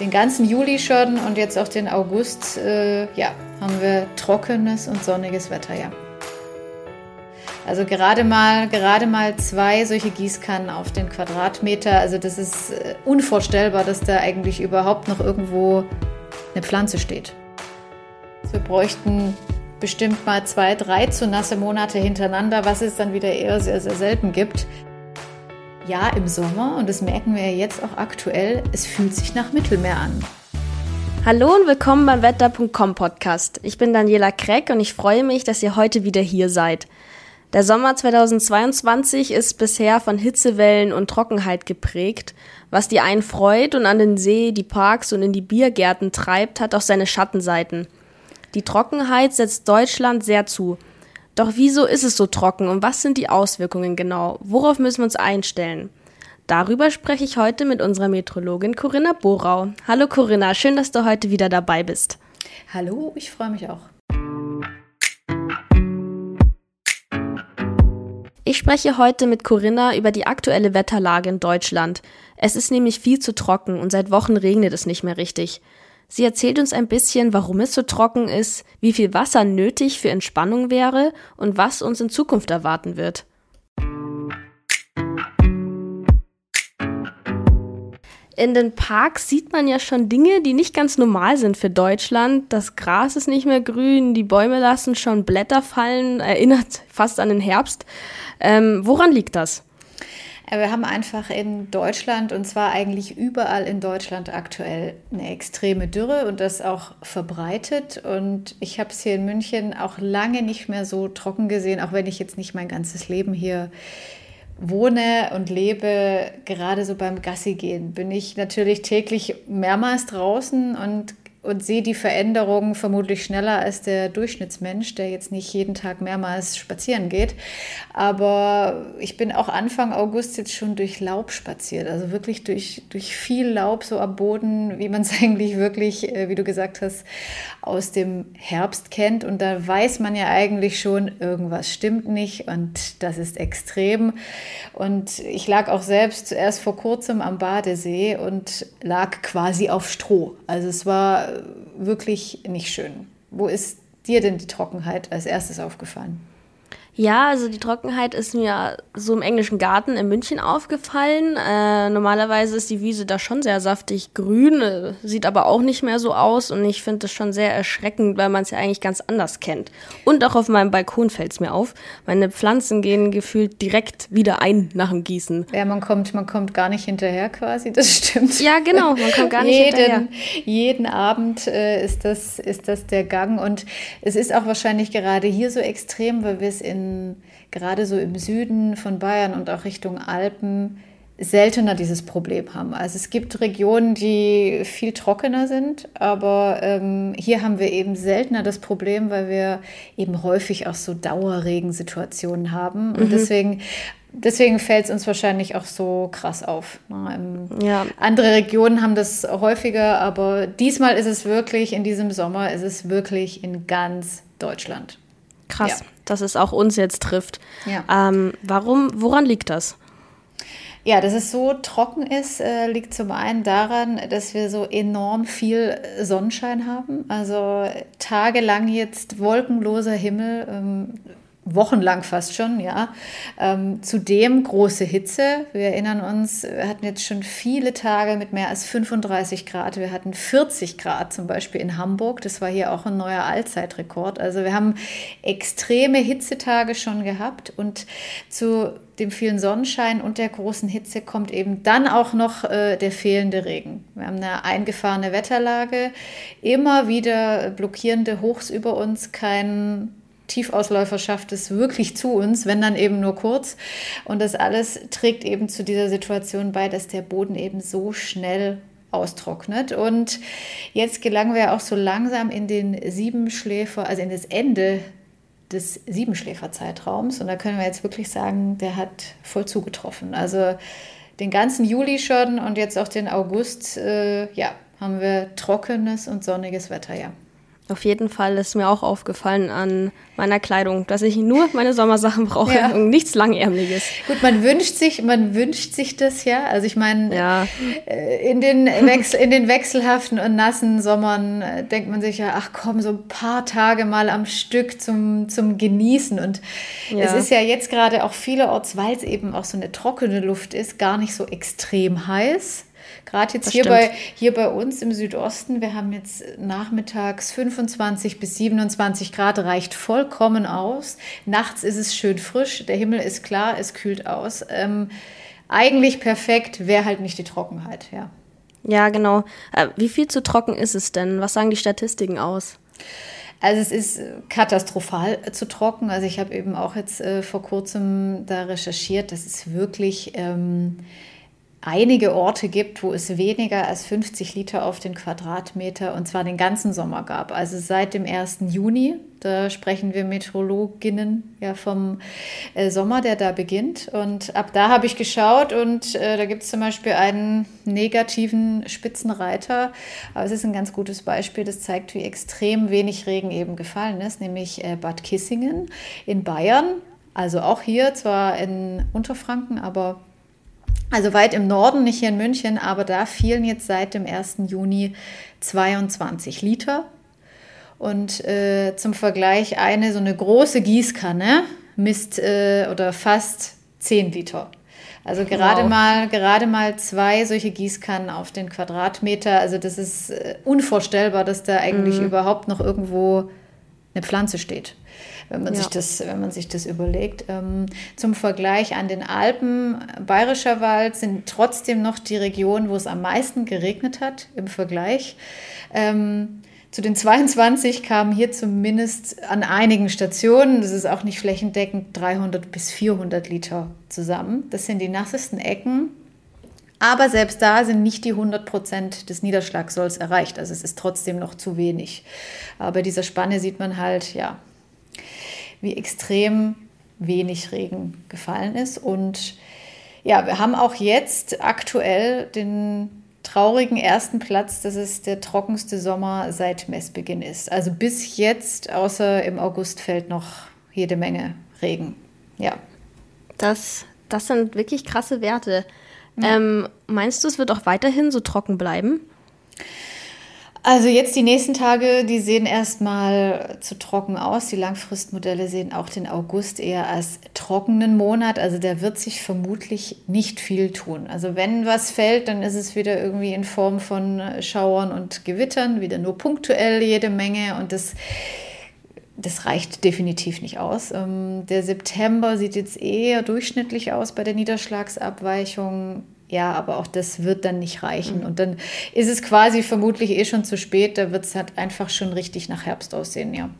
den ganzen Juli schon und jetzt auch den August, äh, ja, haben wir trockenes und sonniges Wetter, ja. Also gerade mal, gerade mal zwei solche Gießkannen auf den Quadratmeter. Also das ist äh, unvorstellbar, dass da eigentlich überhaupt noch irgendwo eine Pflanze steht. Wir bräuchten bestimmt mal zwei, drei zu nasse Monate hintereinander, was es dann wieder eher sehr, sehr selten gibt. Ja, im Sommer, und das merken wir jetzt auch aktuell, es fühlt sich nach Mittelmeer an. Hallo und willkommen beim Wetter.com Podcast. Ich bin Daniela Kreck und ich freue mich, dass ihr heute wieder hier seid. Der Sommer 2022 ist bisher von Hitzewellen und Trockenheit geprägt. Was die einen freut und an den See, die Parks und in die Biergärten treibt, hat auch seine Schattenseiten. Die Trockenheit setzt Deutschland sehr zu. Doch wieso ist es so trocken und was sind die Auswirkungen genau? Worauf müssen wir uns einstellen? Darüber spreche ich heute mit unserer Meteorologin Corinna Borau. Hallo Corinna, schön, dass du heute wieder dabei bist. Hallo, ich freue mich auch. Ich spreche heute mit Corinna über die aktuelle Wetterlage in Deutschland. Es ist nämlich viel zu trocken und seit Wochen regnet es nicht mehr richtig. Sie erzählt uns ein bisschen, warum es so trocken ist, wie viel Wasser nötig für Entspannung wäre und was uns in Zukunft erwarten wird. In den Parks sieht man ja schon Dinge, die nicht ganz normal sind für Deutschland. Das Gras ist nicht mehr grün, die Bäume lassen schon Blätter fallen, erinnert fast an den Herbst. Ähm, woran liegt das? Wir haben einfach in Deutschland und zwar eigentlich überall in Deutschland aktuell eine extreme Dürre und das auch verbreitet. Und ich habe es hier in München auch lange nicht mehr so trocken gesehen, auch wenn ich jetzt nicht mein ganzes Leben hier wohne und lebe. Gerade so beim Gassi gehen bin ich natürlich täglich mehrmals draußen und und sehe die Veränderungen vermutlich schneller als der Durchschnittsmensch, der jetzt nicht jeden Tag mehrmals spazieren geht. Aber ich bin auch Anfang August jetzt schon durch Laub spaziert, also wirklich durch, durch viel Laub so am Boden, wie man es eigentlich wirklich, äh, wie du gesagt hast, aus dem Herbst kennt. Und da weiß man ja eigentlich schon, irgendwas stimmt nicht und das ist extrem. Und ich lag auch selbst erst vor kurzem am Badesee und lag quasi auf Stroh. Also es war wirklich nicht schön. Wo ist dir denn die Trockenheit als erstes aufgefallen? Ja, also die Trockenheit ist mir so im englischen Garten in München aufgefallen. Äh, normalerweise ist die Wiese da schon sehr saftig grün, äh, sieht aber auch nicht mehr so aus und ich finde das schon sehr erschreckend, weil man es ja eigentlich ganz anders kennt. Und auch auf meinem Balkon fällt es mir auf. Meine Pflanzen gehen gefühlt direkt wieder ein nach dem Gießen. Ja, man kommt, man kommt gar nicht hinterher quasi, das stimmt. Ja, genau, man kommt gar nicht jeden, hinterher. Jeden Abend äh, ist, das, ist das der Gang und es ist auch wahrscheinlich gerade hier so extrem, weil wir es in gerade so im Süden von Bayern und auch Richtung Alpen seltener dieses Problem haben. Also es gibt Regionen, die viel trockener sind, aber ähm, hier haben wir eben seltener das Problem, weil wir eben häufig auch so Dauerregensituationen haben. Mhm. Und deswegen Deswegen fällt es uns wahrscheinlich auch so krass auf. Ähm, ja. Andere Regionen haben das häufiger, aber diesmal ist es wirklich, in diesem Sommer ist es wirklich in ganz Deutschland. Krass. Ja dass es auch uns jetzt trifft. Ja. Ähm, warum, woran liegt das? Ja, dass es so trocken ist, äh, liegt zum einen daran, dass wir so enorm viel Sonnenschein haben. Also tagelang jetzt wolkenloser Himmel. Ähm, wochenlang fast schon, ja. Ähm, zudem große Hitze. Wir erinnern uns, wir hatten jetzt schon viele Tage mit mehr als 35 Grad. Wir hatten 40 Grad zum Beispiel in Hamburg. Das war hier auch ein neuer Allzeitrekord. Also wir haben extreme Hitzetage schon gehabt und zu dem vielen Sonnenschein und der großen Hitze kommt eben dann auch noch äh, der fehlende Regen. Wir haben eine eingefahrene Wetterlage, immer wieder blockierende Hochs über uns, kein Tiefausläufer schafft es wirklich zu uns, wenn dann eben nur kurz. Und das alles trägt eben zu dieser Situation bei, dass der Boden eben so schnell austrocknet. Und jetzt gelangen wir auch so langsam in den Siebenschläfer, also in das Ende des Siebenschläferzeitraums. Und da können wir jetzt wirklich sagen, der hat voll zugetroffen. Also den ganzen Juli schon und jetzt auch den August, äh, ja, haben wir trockenes und sonniges Wetter, ja. Auf jeden Fall ist mir auch aufgefallen an meiner Kleidung, dass ich nur meine Sommersachen brauche ja. und nichts Langärmliches. Gut, man wünscht sich, man wünscht sich das ja. Also ich meine, ja. Äh, in, den Wechsel, in den wechselhaften und nassen Sommern äh, denkt man sich ja, ach komm, so ein paar Tage mal am Stück zum, zum Genießen. Und ja. es ist ja jetzt gerade auch vielerorts, weil es eben auch so eine trockene Luft ist, gar nicht so extrem heiß. Gerade jetzt hier bei, hier bei uns im Südosten, wir haben jetzt nachmittags 25 bis 27 Grad, reicht vollkommen aus. Nachts ist es schön frisch, der Himmel ist klar, es kühlt aus. Ähm, eigentlich perfekt, wäre halt nicht die Trockenheit, ja. Ja, genau. Äh, wie viel zu trocken ist es denn? Was sagen die Statistiken aus? Also es ist katastrophal zu trocken. Also ich habe eben auch jetzt äh, vor kurzem da recherchiert, das ist wirklich ähm, einige Orte gibt, wo es weniger als 50 Liter auf den Quadratmeter und zwar den ganzen Sommer gab. Also seit dem 1. Juni, da sprechen wir Meteorologinnen ja vom äh, Sommer, der da beginnt. Und ab da habe ich geschaut und äh, da gibt es zum Beispiel einen negativen Spitzenreiter. Aber es ist ein ganz gutes Beispiel, das zeigt, wie extrem wenig Regen eben gefallen ist, nämlich äh, Bad Kissingen in Bayern. Also auch hier, zwar in Unterfranken, aber also weit im Norden, nicht hier in München, aber da fielen jetzt seit dem 1. Juni 22 Liter. Und äh, zum Vergleich eine so eine große Gießkanne misst äh, oder fast 10 Liter. Also gerade wow. mal gerade mal zwei solche Gießkannen auf den Quadratmeter. Also das ist äh, unvorstellbar, dass da eigentlich mhm. überhaupt noch irgendwo eine Pflanze steht wenn man, ja. sich, das, wenn man sich das überlegt. Ähm, zum Vergleich an den Alpen, Bayerischer Wald sind trotzdem noch die Regionen, wo es am meisten geregnet hat im Vergleich. Ähm, zu den 22 kamen hier zumindest an einigen Stationen, das ist auch nicht flächendeckend, 300 bis 400 Liter zusammen. Das sind die nassesten Ecken. Aber selbst da sind nicht die 100 Prozent des Niederschlagsolls erreicht. Also es ist trotzdem noch zu wenig. Aber bei dieser Spanne sieht man halt, ja, wie extrem wenig Regen gefallen ist. Und ja, wir haben auch jetzt aktuell den traurigen ersten Platz, dass es der trockenste Sommer seit Messbeginn ist. Also bis jetzt, außer im August, fällt noch jede Menge Regen. Ja. Das, das sind wirklich krasse Werte. Ja. Ähm, meinst du, es wird auch weiterhin so trocken bleiben? Also jetzt die nächsten Tage, die sehen erstmal zu trocken aus. Die Langfristmodelle sehen auch den August eher als trockenen Monat. Also da wird sich vermutlich nicht viel tun. Also wenn was fällt, dann ist es wieder irgendwie in Form von Schauern und Gewittern, wieder nur punktuell jede Menge und das das reicht definitiv nicht aus. Ähm, der September sieht jetzt eher durchschnittlich aus bei der Niederschlagsabweichung. Ja, aber auch das wird dann nicht reichen. Mhm. Und dann ist es quasi vermutlich eh schon zu spät. Da wird es halt einfach schon richtig nach Herbst aussehen, ja.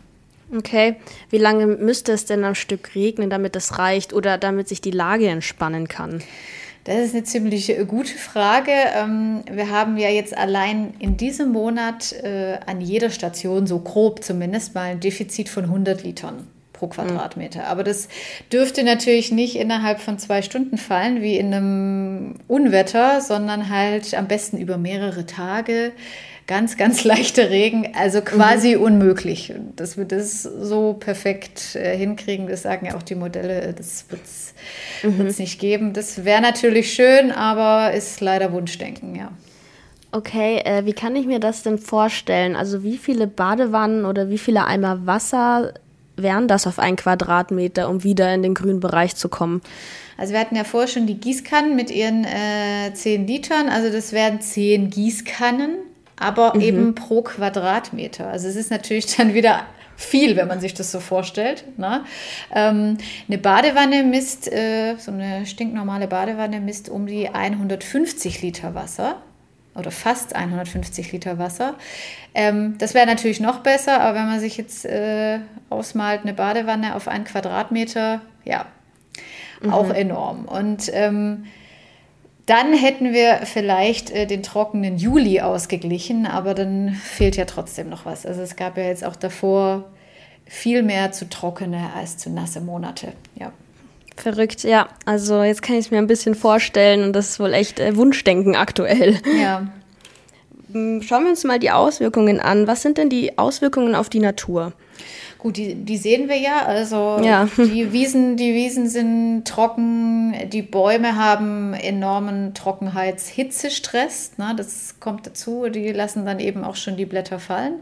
Okay. Wie lange müsste es denn am Stück regnen, damit das reicht oder damit sich die Lage entspannen kann? Das ist eine ziemlich äh, gute Frage. Ähm, wir haben ja jetzt allein in diesem Monat äh, an jeder Station, so grob zumindest, mal ein Defizit von 100 Litern pro Quadratmeter. Aber das dürfte natürlich nicht innerhalb von zwei Stunden fallen, wie in einem Unwetter, sondern halt am besten über mehrere Tage. Ganz, ganz leichter Regen, also quasi mhm. unmöglich. Dass wir das so perfekt äh, hinkriegen, das sagen ja auch die Modelle, das wird es mhm. nicht geben. Das wäre natürlich schön, aber ist leider Wunschdenken, ja. Okay, äh, wie kann ich mir das denn vorstellen? Also wie viele Badewannen oder wie viele Eimer Wasser wären das auf einen Quadratmeter, um wieder in den grünen Bereich zu kommen? Also wir hatten ja vorher schon die Gießkannen mit ihren äh, 10 Litern. Also das wären 10 Gießkannen, aber mhm. eben pro Quadratmeter. Also es ist natürlich dann wieder viel, wenn man sich das so vorstellt. Ne? Ähm, eine Badewanne misst, äh, so eine stinknormale Badewanne misst um die 150 Liter Wasser oder fast 150 Liter Wasser. Ähm, das wäre natürlich noch besser, aber wenn man sich jetzt äh, ausmalt, eine Badewanne auf einen Quadratmeter, ja, mhm. auch enorm. Und ähm, dann hätten wir vielleicht äh, den trockenen Juli ausgeglichen, aber dann fehlt ja trotzdem noch was. Also es gab ja jetzt auch davor viel mehr zu trockene als zu nasse Monate. Ja. Verrückt, ja. Also jetzt kann ich es mir ein bisschen vorstellen und das ist wohl echt äh, Wunschdenken aktuell. Ja. Hm, schauen wir uns mal die Auswirkungen an. Was sind denn die Auswirkungen auf die Natur? Gut, die, die sehen wir ja. Also ja. die Wiesen, die Wiesen sind trocken, die Bäume haben enormen Trockenheits-Hitzestress. Ne? Das kommt dazu. Die lassen dann eben auch schon die Blätter fallen,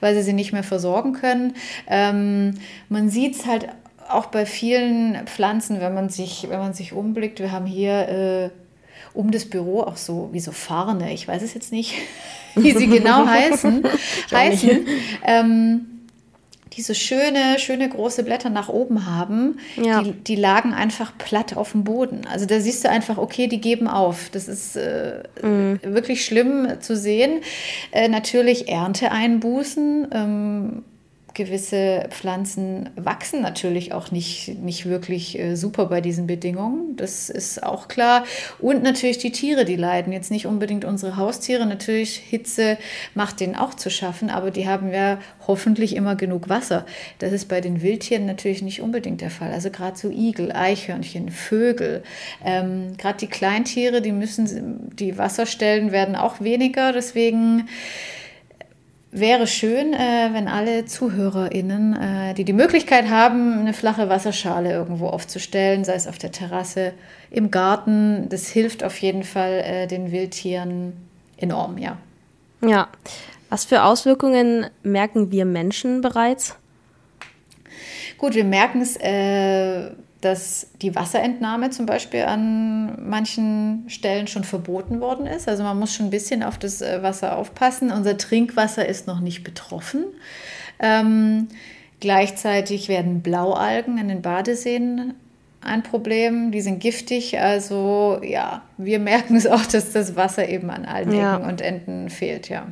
weil sie sie nicht mehr versorgen können. Ähm, man sieht es halt auch bei vielen Pflanzen, wenn man sich, wenn man sich umblickt. Wir haben hier äh, um das Büro auch so wie so Farne. Ich weiß es jetzt nicht, wie sie genau heißen. heißen. Ähm, die so schöne, schöne große Blätter nach oben haben, ja. die, die lagen einfach platt auf dem Boden. Also da siehst du einfach, okay, die geben auf. Das ist äh, mhm. wirklich schlimm zu sehen. Äh, natürlich Ernteeinbußen. Ähm, gewisse Pflanzen wachsen natürlich auch nicht, nicht wirklich äh, super bei diesen Bedingungen. Das ist auch klar. Und natürlich die Tiere, die leiden. Jetzt nicht unbedingt unsere Haustiere. Natürlich, Hitze macht denen auch zu schaffen, aber die haben ja hoffentlich immer genug Wasser. Das ist bei den Wildtieren natürlich nicht unbedingt der Fall. Also gerade so Igel, Eichhörnchen, Vögel, ähm, gerade die Kleintiere, die müssen, die Wasserstellen werden auch weniger. Deswegen wäre schön, äh, wenn alle ZuhörerInnen, äh, die die Möglichkeit haben, eine flache Wasserschale irgendwo aufzustellen, sei es auf der Terrasse, im Garten. Das hilft auf jeden Fall äh, den Wildtieren enorm, ja. Ja. Was für Auswirkungen merken wir Menschen bereits? Gut, wir merken es äh, dass die Wasserentnahme zum Beispiel an manchen Stellen schon verboten worden ist. Also man muss schon ein bisschen auf das äh, Wasser aufpassen. Unser Trinkwasser ist noch nicht betroffen. Ähm, gleichzeitig werden Blaualgen in den Badeseen ein Problem. Die sind giftig. Also ja, wir merken es auch, dass das Wasser eben an allen ja. Ecken und Enden fehlt, ja.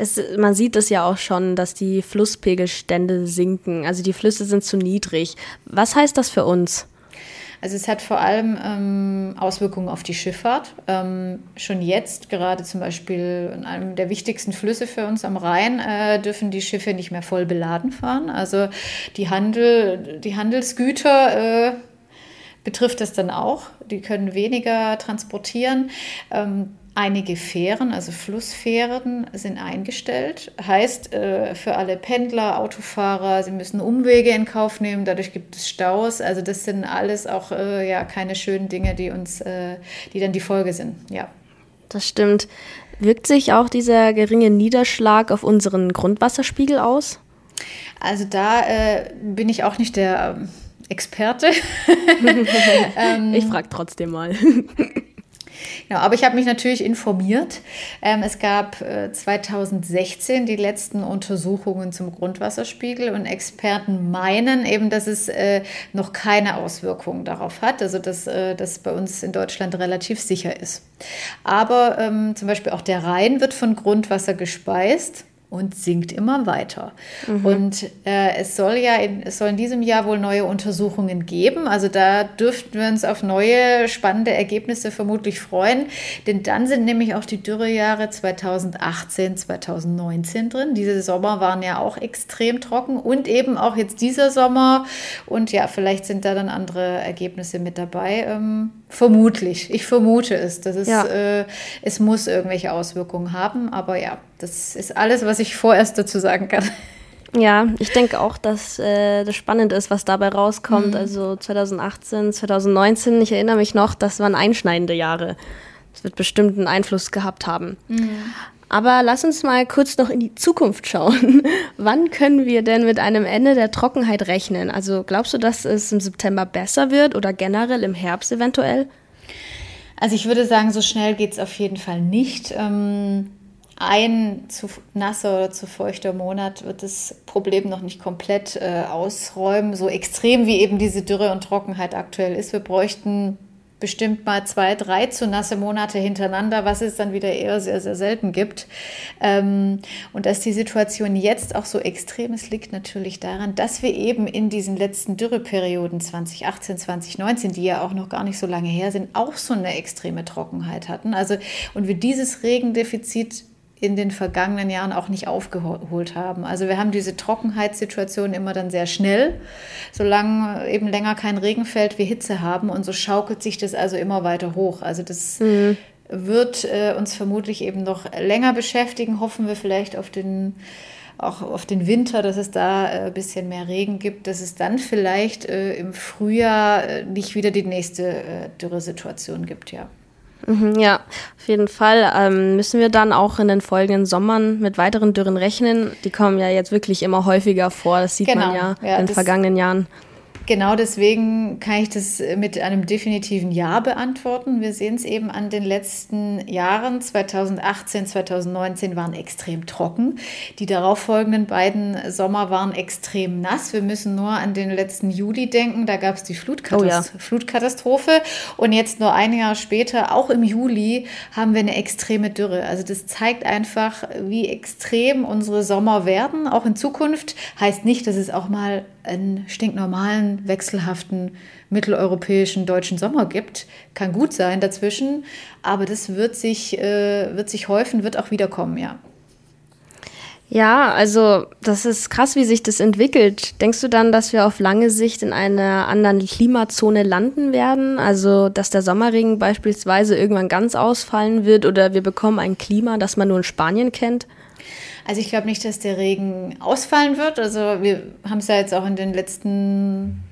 Es, man sieht es ja auch schon, dass die Flusspegelstände sinken. Also die Flüsse sind zu niedrig. Was heißt das für uns? Also es hat vor allem ähm, Auswirkungen auf die Schifffahrt. Ähm, schon jetzt, gerade zum Beispiel in einem der wichtigsten Flüsse für uns am Rhein, äh, dürfen die Schiffe nicht mehr voll beladen fahren. Also die, Handel, die Handelsgüter äh, betrifft das dann auch. Die können weniger transportieren. Ähm, Einige Fähren, also Flussfähren, sind eingestellt. Heißt äh, für alle Pendler, Autofahrer, sie müssen Umwege in Kauf nehmen, dadurch gibt es Staus. Also das sind alles auch äh, ja, keine schönen Dinge, die uns, äh, die dann die Folge sind. Ja. Das stimmt. Wirkt sich auch dieser geringe Niederschlag auf unseren Grundwasserspiegel aus? Also da äh, bin ich auch nicht der ähm, Experte. ähm, ich frage trotzdem mal. Genau, aber ich habe mich natürlich informiert. Ähm, es gab äh, 2016 die letzten Untersuchungen zum Grundwasserspiegel und Experten meinen eben, dass es äh, noch keine Auswirkungen darauf hat, also dass äh, das bei uns in Deutschland relativ sicher ist. Aber ähm, zum Beispiel auch der Rhein wird von Grundwasser gespeist und sinkt immer weiter. Mhm. Und äh, es soll ja in, es soll in diesem Jahr wohl neue Untersuchungen geben. Also da dürften wir uns auf neue spannende Ergebnisse vermutlich freuen. Denn dann sind nämlich auch die Dürrejahre 2018, 2019 drin. Diese Sommer waren ja auch extrem trocken und eben auch jetzt dieser Sommer. Und ja, vielleicht sind da dann andere Ergebnisse mit dabei. Ähm, vermutlich. Ich vermute es. Das ist, ja. äh, es muss irgendwelche Auswirkungen haben. Aber ja, das ist alles, was ich vorerst dazu sagen kann. Ja, ich denke auch, dass äh, das spannend ist, was dabei rauskommt. Mhm. Also 2018, 2019, ich erinnere mich noch, das waren einschneidende Jahre. Das wird bestimmt einen Einfluss gehabt haben. Mhm. Aber lass uns mal kurz noch in die Zukunft schauen. Wann können wir denn mit einem Ende der Trockenheit rechnen? Also glaubst du, dass es im September besser wird oder generell im Herbst eventuell? Also ich würde sagen, so schnell geht es auf jeden Fall nicht. Ähm ein zu nasser oder zu feuchter Monat wird das Problem noch nicht komplett äh, ausräumen, so extrem wie eben diese Dürre und Trockenheit aktuell ist. Wir bräuchten bestimmt mal zwei, drei zu nasse Monate hintereinander, was es dann wieder eher sehr, sehr selten gibt. Ähm, und dass die Situation jetzt auch so extrem ist, liegt natürlich daran, dass wir eben in diesen letzten Dürreperioden 2018, 2019, die ja auch noch gar nicht so lange her sind, auch so eine extreme Trockenheit hatten. Also, und wir dieses Regendefizit in den vergangenen Jahren auch nicht aufgeholt haben. Also wir haben diese Trockenheitssituation immer dann sehr schnell, solange eben länger kein Regen fällt, wir Hitze haben und so schaukelt sich das also immer weiter hoch. Also das mhm. wird äh, uns vermutlich eben noch länger beschäftigen. Hoffen wir vielleicht auf den auch auf den Winter, dass es da ein äh, bisschen mehr Regen gibt, dass es dann vielleicht äh, im Frühjahr äh, nicht wieder die nächste äh, Dürresituation gibt, ja. Mhm, ja, auf jeden Fall ähm, müssen wir dann auch in den folgenden Sommern mit weiteren Dürren rechnen. Die kommen ja jetzt wirklich immer häufiger vor. Das sieht genau, man ja, ja in den vergangenen Jahren. Genau deswegen kann ich das mit einem definitiven Ja beantworten. Wir sehen es eben an den letzten Jahren. 2018, 2019 waren extrem trocken. Die darauffolgenden beiden Sommer waren extrem nass. Wir müssen nur an den letzten Juli denken. Da gab es die Flutkatast oh ja. Flutkatastrophe. Und jetzt nur ein Jahr später, auch im Juli, haben wir eine extreme Dürre. Also das zeigt einfach, wie extrem unsere Sommer werden. Auch in Zukunft heißt nicht, dass es auch mal einen stinknormalen, wechselhaften mitteleuropäischen deutschen Sommer gibt. Kann gut sein dazwischen, aber das wird sich, äh, wird sich häufen, wird auch wiederkommen, ja. Ja, also das ist krass, wie sich das entwickelt. Denkst du dann, dass wir auf lange Sicht in einer anderen Klimazone landen werden? Also, dass der Sommerregen beispielsweise irgendwann ganz ausfallen wird oder wir bekommen ein Klima, das man nur in Spanien kennt? Also ich glaube nicht, dass der Regen ausfallen wird. Also wir haben es ja jetzt auch in den letzten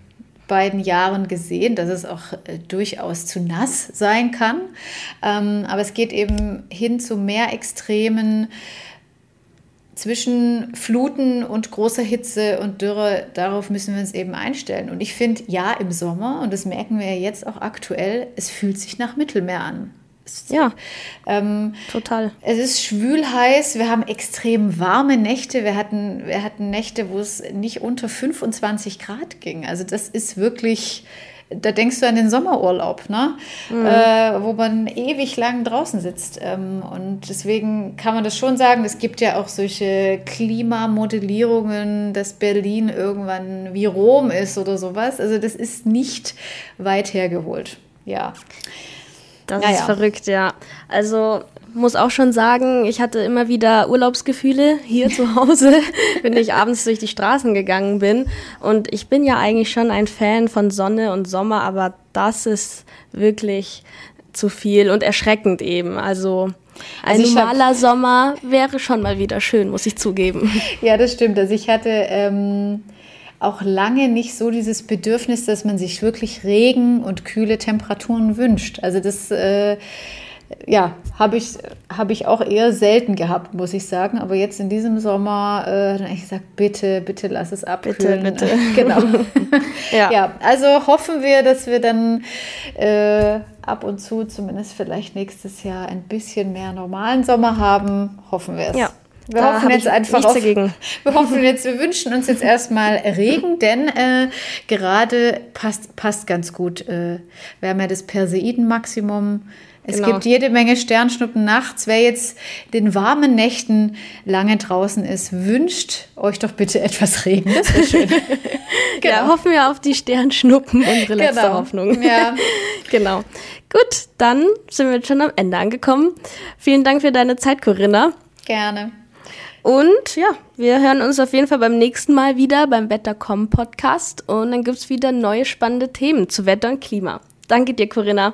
beiden Jahren gesehen, dass es auch äh, durchaus zu nass sein kann. Ähm, aber es geht eben hin zu mehr Extremen zwischen Fluten und großer Hitze und Dürre. Darauf müssen wir uns eben einstellen. Und ich finde, ja, im Sommer, und das merken wir ja jetzt auch aktuell, es fühlt sich nach Mittelmeer an. Ja, ähm, total. Es ist schwül heiß. Wir haben extrem warme Nächte. Wir hatten, wir hatten Nächte, wo es nicht unter 25 Grad ging. Also das ist wirklich, da denkst du an den Sommerurlaub, ne? Mhm. Äh, wo man ewig lang draußen sitzt. Ähm, und deswegen kann man das schon sagen. Es gibt ja auch solche Klimamodellierungen, dass Berlin irgendwann wie Rom ist oder sowas. Also das ist nicht weit hergeholt. Ja. Das ja, ist verrückt, ja. Also muss auch schon sagen, ich hatte immer wieder Urlaubsgefühle hier zu Hause, wenn ich abends durch die Straßen gegangen bin. Und ich bin ja eigentlich schon ein Fan von Sonne und Sommer, aber das ist wirklich zu viel und erschreckend eben. Also ein also normaler Sommer wäre schon mal wieder schön, muss ich zugeben. Ja, das stimmt. Also ich hatte ähm, auch lange nicht so dieses Bedürfnis, dass man sich wirklich Regen und kühle Temperaturen wünscht. Also das äh, ja, habe ich, hab ich auch eher selten gehabt, muss ich sagen. Aber jetzt in diesem Sommer äh, habe ich gesagt, bitte, bitte lass es abkühlen. Bitte, bitte. genau. ja. ja. also hoffen wir, dass wir dann äh, ab und zu, zumindest vielleicht nächstes Jahr, ein bisschen mehr normalen Sommer haben. Hoffen wir es. Ja. Wir da hoffen jetzt einfach auf, dagegen. wir hoffen jetzt, wir wünschen uns jetzt erstmal Regen, denn äh, gerade passt, passt ganz gut. Äh, wir haben ja das Perseidenmaximum. Es genau. gibt jede Menge Sternschnuppen nachts. Wer jetzt den warmen Nächten lange draußen ist, wünscht euch doch bitte etwas Regen. Das wäre schön. genau. Ja, hoffen wir auf die Sternschnuppen, unsere letzte genau. Hoffnung. Ja. genau. Gut, dann sind wir jetzt schon am Ende angekommen. Vielen Dank für deine Zeit, Corinna. Gerne. Und ja, wir hören uns auf jeden Fall beim nächsten Mal wieder beim Wettercom Podcast und dann gibt es wieder neue spannende Themen zu Wetter und Klima. Danke dir, Corinna.